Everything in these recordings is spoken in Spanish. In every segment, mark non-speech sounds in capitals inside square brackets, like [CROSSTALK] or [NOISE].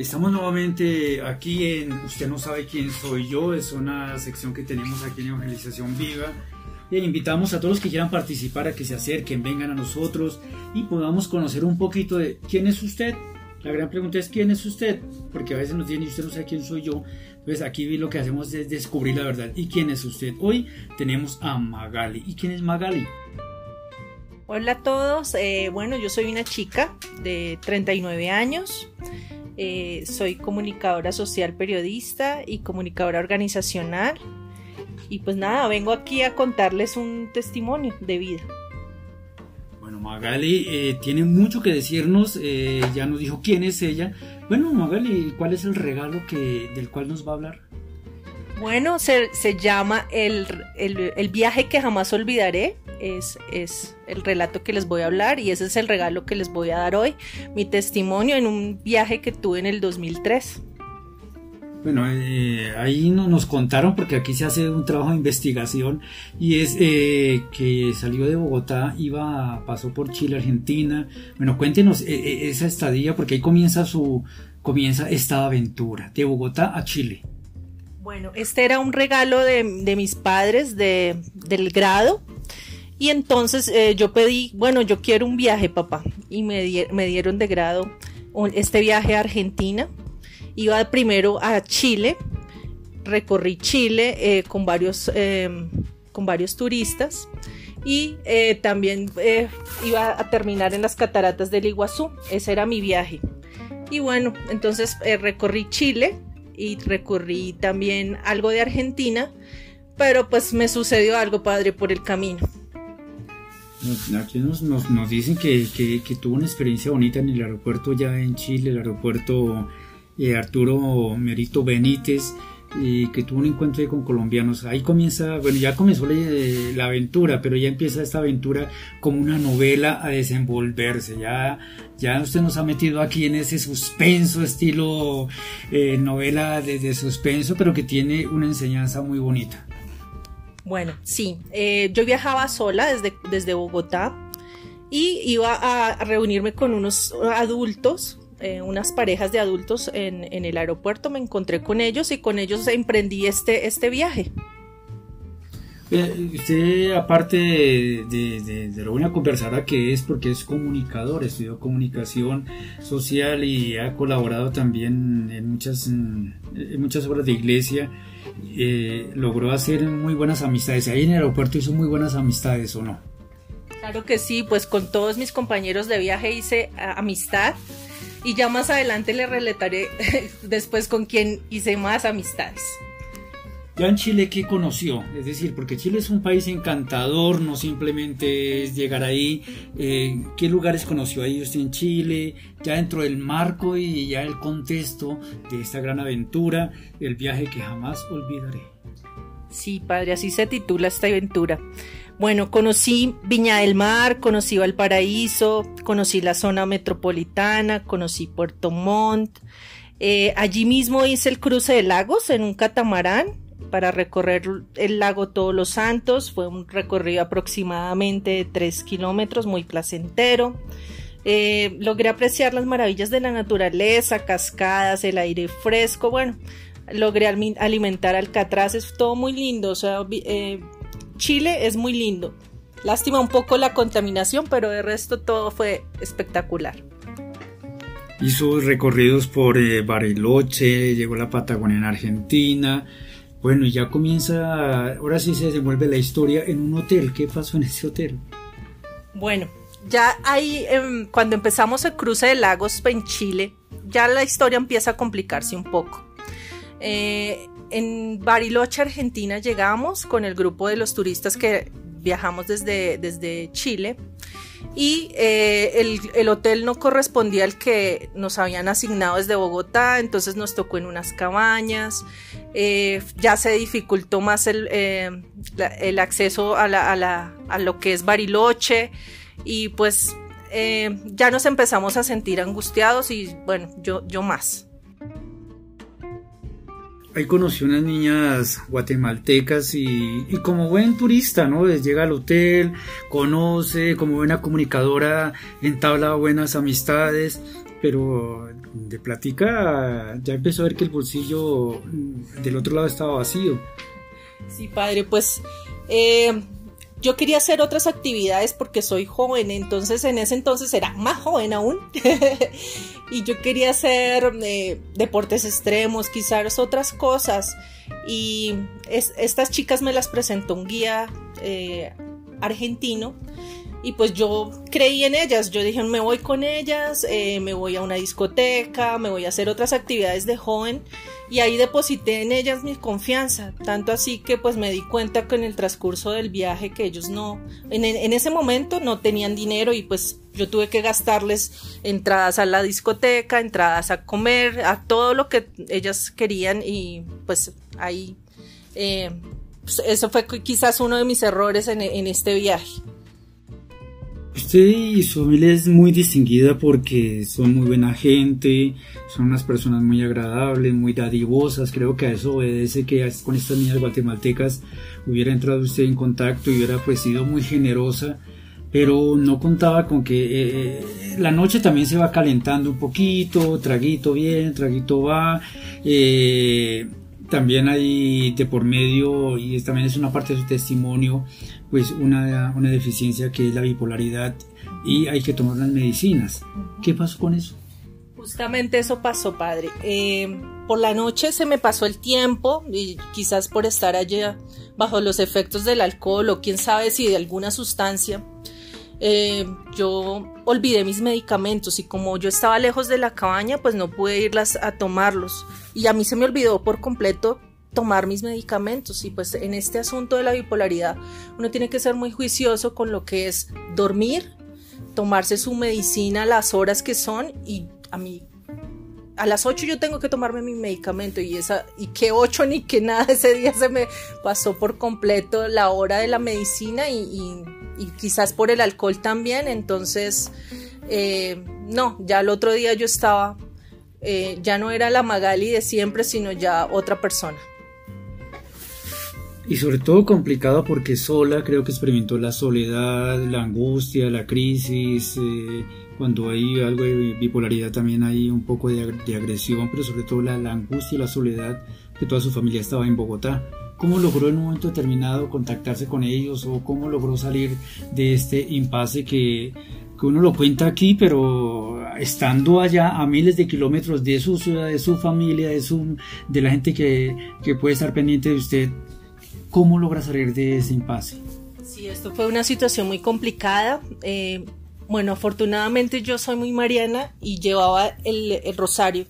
Estamos nuevamente aquí en Usted no sabe quién soy yo, es una sección que tenemos aquí en Evangelización Viva. E invitamos a todos los que quieran participar a que se acerquen, vengan a nosotros y podamos conocer un poquito de quién es usted. La gran pregunta es quién es usted, porque a veces nos dicen y usted no sabe quién soy yo. Entonces aquí lo que hacemos es descubrir la verdad. ¿Y quién es usted? Hoy tenemos a Magali. ¿Y quién es Magali? Hola a todos, eh, bueno yo soy una chica de 39 años, eh, soy comunicadora social periodista y comunicadora organizacional y pues nada, vengo aquí a contarles un testimonio de vida. Bueno, Magali eh, tiene mucho que decirnos, ya nos dijo quién es ella. Bueno, Magali, ¿cuál es el regalo que, del cual nos va a hablar? Bueno, se, llama el, el viaje que jamás olvidaré es, es el relato que les voy a hablar y ese es el regalo que les voy a dar hoy, mi testimonio en un viaje que tuve en el 2003. Bueno, eh, ahí no, nos contaron porque aquí se hace un trabajo de investigación y es eh, que salió de Bogotá, iba, pasó por Chile, Argentina. Bueno, cuéntenos eh, esa estadía porque ahí comienza su, comienza esta aventura de Bogotá a Chile. Bueno, este era un regalo de, de mis padres de, del grado y entonces eh, yo pedí, bueno, yo quiero un viaje, papá. Y me, dieron de grado este viaje a Argentina. Iba primero a Chile, recorrí Chile eh, con, varios, em, con varios turistas y eh, también iba a terminar en las cataratas del Iguazú. Ese era mi viaje. Y bueno, entonces recorrí Chile y recorrí también algo de Argentina, pero pues me sucedió algo padre por el camino. Aquí nos, nos, dicen que, tuvo una experiencia bonita en el aeropuerto ya en Chile, el aeropuerto eh, Arturo Merito Benítez, y que tuvo un encuentro con colombianos. Ahí comienza, bueno, ya comenzó la, aventura, pero ya empieza esta aventura como una novela a desenvolverse. Ya, ya usted nos ha metido aquí en ese suspenso, estilo eh, novela de suspenso, pero que tiene una enseñanza muy bonita. Bueno, sí, eh, yo viajaba sola desde, desde Bogotá y iba a reunirme con unos adultos, eh, unas parejas de adultos en, el aeropuerto, me encontré con ellos y con ellos emprendí este, este viaje. Usted, aparte de, lo voy a conversar que es porque es comunicador, estudió comunicación social y ha colaborado también en muchas, en muchas obras de iglesia, eh, logró hacer muy buenas amistades. Ahí en el aeropuerto hizo muy buenas amistades, ¿o no? Claro que sí, pues con todos mis compañeros de viaje hice amistad y ya más adelante le relataré [LAUGHS] después con quién hice más amistades. Ya en Chile, ¿qué conoció? Es decir, porque Chile es un país encantador, no simplemente es llegar ahí. Eh, ¿Qué lugares conoció ahí usted en Chile? Ya dentro del marco y ya el contexto de esta gran aventura, el viaje que jamás olvidaré. Sí, padre, así se titula esta aventura. Bueno, conocí Viña del Mar, conocí Valparaíso, conocí la zona metropolitana, conocí Puerto Montt. Eh, allí mismo hice el cruce de lagos en un catamarán para recorrer el lago Todos los Santos. Fue un recorrido aproximadamente de 3 kilómetros, muy placentero. Eh, logré apreciar las maravillas de la naturaleza, cascadas, el aire fresco. Bueno, logré alimentar alcatraces, todo muy lindo. O sea, eh, Chile es muy lindo. Lástima un poco la contaminación, pero de resto todo fue espectacular. Hizo recorridos por eh, Bariloche, llegó a la Patagonia en Argentina, bueno, y ya comienza, ahora sí se desenvuelve la historia en un hotel. ¿Qué pasó en ese hotel? Bueno, ya ahí, em, cuando empezamos el cruce de lagos en Chile, ya la historia empieza a complicarse un poco. Eh, en Bariloche, Argentina, llegamos con el grupo de los turistas que viajamos desde, desde Chile y eh, el, hotel no correspondía al que nos habían asignado desde Bogotá, entonces nos tocó en unas cabañas, eh, ya se dificultó más el, eh, el acceso a, la, a, la, a, lo que es Bariloche y pues ya nos empezamos a sentir angustiados y bueno, yo, yo más. Ahí conocí unas niñas guatemaltecas y, como buen turista, ¿no? llega al hotel, conoce, como buena comunicadora, entabla buenas amistades pero de platica ya empezó a ver que el bolsillo del otro lado estaba vacío. Sí, padre, pues eh, yo quería hacer otras actividades porque soy joven, entonces en ese entonces era más joven aún. [LAUGHS] y yo quería hacer eh, deportes extremos, quizás otras cosas. Y estas chicas me las presentó un guía eh, argentino y pues yo creí en ellas, yo dije me voy con ellas, eh, me voy a una discoteca, me voy a hacer otras actividades de joven y ahí deposité en ellas mi confianza, tanto así que pues me di cuenta que en el transcurso del viaje que ellos no, en, en ese momento no tenían dinero y pues yo tuve que gastarles entradas a la discoteca, entradas a comer, a todo lo que ellas querían y pues ahí eh, pues, eso fue quizás uno de mis errores en, en este viaje. Y su familia es muy distinguida porque son muy buena gente, son unas personas muy agradables, muy dadivosas. Creo que a eso obedece que con estas niñas guatemaltecas hubiera entrado usted en contacto y hubiera pues sido muy generosa. Pero no contaba con que eh, eh, la noche también se va calentando un poquito, traguito bien, traguito va. Eh, también hay de por medio, y también es una parte de su testimonio, pues una, una deficiencia que es la bipolaridad y hay que tomar las medicinas. ¿Qué pasó con eso? Justamente eso pasó, padre. Eh, por la noche se me pasó el tiempo y quizás por estar allá bajo los efectos del alcohol o quién sabe si de alguna sustancia, eh, yo olvidé mis medicamentos y como yo estaba lejos de la cabaña, pues no pude irlas a tomarlos. Y a mí se me olvidó por completo tomar mis medicamentos. Y pues en este asunto de la bipolaridad uno tiene que ser muy juicioso con lo que es dormir, tomarse su medicina las horas que son. Y a mí a las 8 yo tengo que tomarme mi medicamento. Y esa y que 8 ni que nada [LAUGHS] ese día se me pasó por completo la hora de la medicina y, quizás por el alcohol también entonces eh, no ya el otro día yo estaba eh, ya no era la Magali de siempre sino ya otra persona y sobre todo complicado porque sola creo que experimentó la soledad, la angustia, la crisis, eh, cuando hay algo de bipolaridad también hay un poco de, agresión, pero sobre todo la, angustia y la soledad que toda su familia estaba en Bogotá. ¿Cómo logró en un momento determinado contactarse con ellos o cómo logró salir de este impasse que, que uno lo cuenta aquí, pero estando allá a miles de kilómetros de su ciudad, de su familia, de, su, de la gente que, que puede estar pendiente de usted, ¿Cómo logra salir de ese impasse? Sí, esto fue una situación muy complicada. Eh, bueno, afortunadamente yo soy muy mariana y llevaba el, rosario.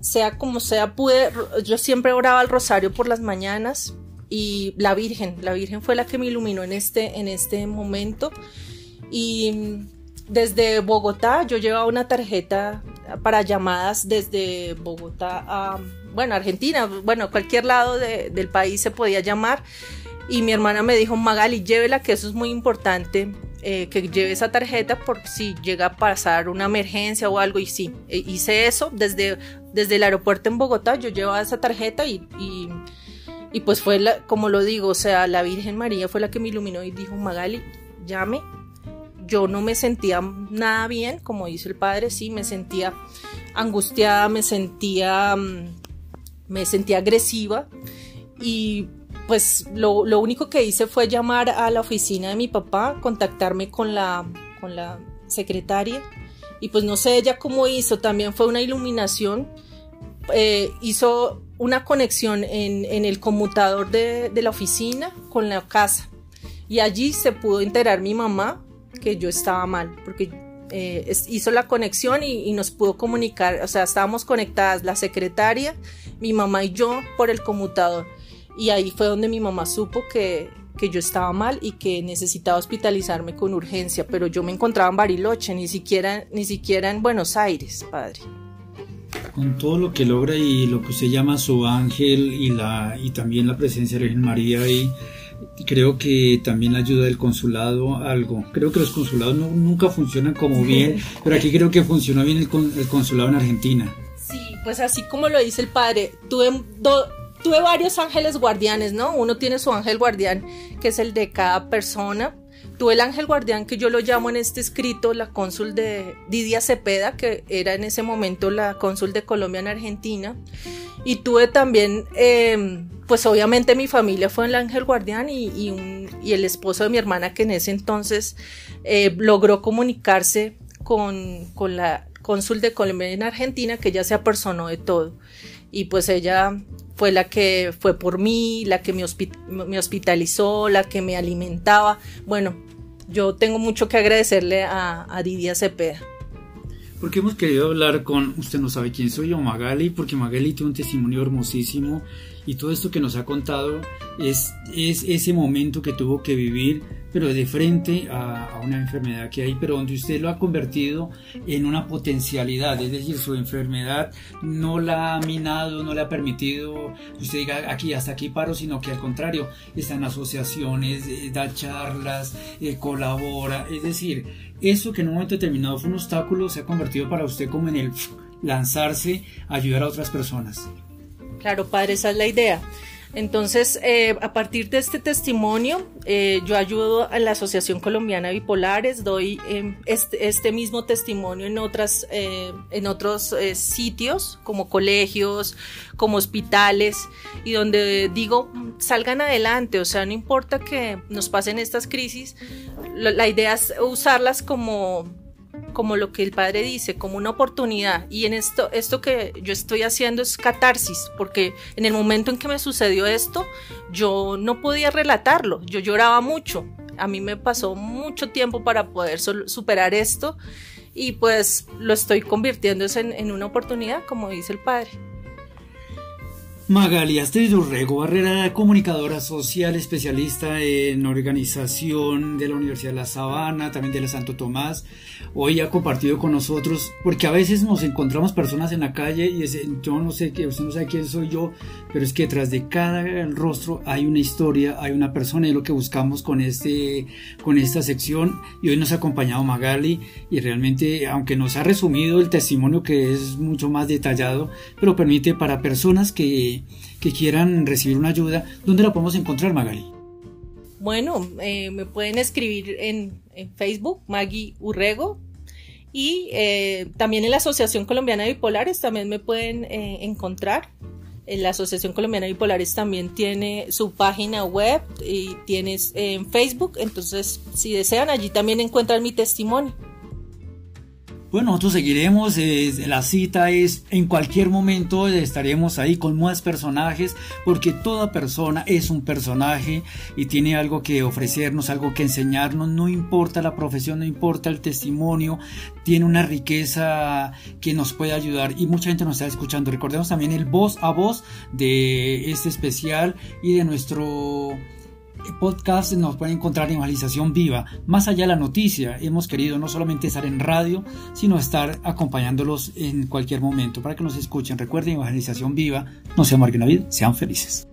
Sea como sea, pude, yo siempre oraba el rosario por las mañanas y la Virgen, la Virgen fue la que me iluminó en este, en este momento. Y desde Bogotá yo llevaba una tarjeta para llamadas desde Bogotá a bueno, Argentina, bueno, cualquier lado del país se podía llamar. Y mi hermana me dijo, Magali, llévela, que eso es muy importante, eh, que lleve esa tarjeta por si llega a pasar una emergencia o algo. Y sí, e, hice eso desde, desde el aeropuerto en Bogotá, yo llevaba esa tarjeta y, y, pues fue, la, como lo digo, o sea, la Virgen María fue la que me iluminó y dijo, Magali, llame. Yo no me sentía nada bien, como dice el padre, sí, me sentía angustiada, me sentía... Mm, me sentí agresiva y pues lo, único que hice fue llamar a la oficina de mi papá, contactarme con la, con la secretaria y pues no sé ella cómo hizo, también fue una iluminación, eh, hizo una conexión en, el conmutador de, la oficina con la casa y allí se pudo enterar mi mamá que yo estaba mal, porque eh, hizo la conexión y, y, nos pudo comunicar, o sea, estábamos conectadas la secretaria mi mamá y yo por el conmutador. Y ahí fue donde mi mamá supo que, que yo estaba mal y que necesitaba hospitalizarme con urgencia, pero yo me encontraba en Bariloche, ni siquiera, ni siquiera en Buenos Aires, padre. Con todo lo que logra y lo que usted llama su ángel y, la, y también la presencia de la Virgen María y creo que también la ayuda del consulado algo. Creo que los consulados nunca funcionan como bien, pero aquí creo que funcionó bien el, el consulado en Argentina pues así como lo dice el padre, tuve, tuve varios ángeles guardianes, ¿no? Uno tiene su ángel guardián, que es el de cada persona. tuve el ángel guardián que yo lo llamo en este escrito la cónsul de Didia Cepeda, que era en ese momento la cónsul de Colombia en Argentina. Y tuve también, em, pues obviamente mi familia fue el ángel guardián y, el esposo de mi hermana que en ese entonces eh, logró comunicarse con, con la cónsul de Colombia en Argentina, que ya se apersonó de todo. Y pues ella fue la que fue por mí, la que me, hospitalizó, la que me alimentaba. Bueno, yo tengo mucho que agradecerle a, a Didia Cepeda. Porque hemos querido hablar con, usted no sabe quién soy yo, Magali, porque Magali tiene un testimonio hermosísimo y todo esto que nos ha contado es, es ese momento que tuvo que vivir, pero de frente a, una enfermedad que hay, pero donde usted lo ha convertido en una potencialidad, es decir, su enfermedad no la ha minado, no le ha permitido usted diga aquí hasta aquí paro, sino que al contrario, está en asociaciones, eh, da charlas, eh, colabora, es decir, eso que en un momento determinado fue un obstáculo se ha convertido para usted como en el lanzarse a ayudar a otras personas. Claro, padre, esa es la idea. Entonces, eh, a partir de este testimonio, eh, yo ayudo a la Asociación Colombiana Bipolares, doy em, este, este, mismo testimonio en, otras, eh, en otros sitios, como colegios, como hospitales, y donde digo, salgan adelante, o sea, no importa que nos pasen estas crisis, la idea es usarlas como como lo que el padre dice, como una oportunidad. Y en esto, esto que yo estoy haciendo es catarsis, porque en el momento en que me sucedió esto, yo no podía relatarlo, yo lloraba mucho. A mí me pasó mucho tiempo para poder superar esto y pues lo estoy convirtiendo en, en una oportunidad, como dice el padre. Magali Astrid Urrego Barrera, comunicadora social, especialista en organización de la Universidad de La Sabana, también de la Santo Tomás, hoy ha compartido con nosotros, porque a veces nos encontramos personas en la calle y es, yo no sé usted no sabe quién soy yo, pero es que detrás de cada rostro hay una historia, hay una persona y lo que buscamos con este, con esta sección y hoy nos ha acompañado Magali y realmente, aunque nos ha resumido el testimonio que es mucho más detallado, pero permite para personas que que, quieran recibir una ayuda, ¿dónde la podemos encontrar, Magali? Bueno, eh, me pueden escribir en, Facebook, Maggie Urrego, y eh, también en la Asociación Colombiana de Bipolares también me pueden eh, encontrar. La Asociación Colombiana de Bipolares también tiene su página web y tiene en Facebook, entonces si desean allí también encuentran mi testimonio. Bueno, nosotros seguiremos, la cita es en cualquier momento estaremos ahí con más personajes porque toda persona es un personaje y tiene algo que ofrecernos, algo que enseñarnos, no importa la profesión, no importa el testimonio, tiene una riqueza que nos puede ayudar y mucha gente nos está escuchando. Recordemos también el voz a voz de este especial y de nuestro podcast nos pueden encontrar en Evangelización Viva. Más allá de la noticia, hemos querido no solamente estar en radio, sino estar acompañándolos en cualquier momento para que nos escuchen. Recuerden, Evangelización Viva, no se amarguen la vida, sean felices.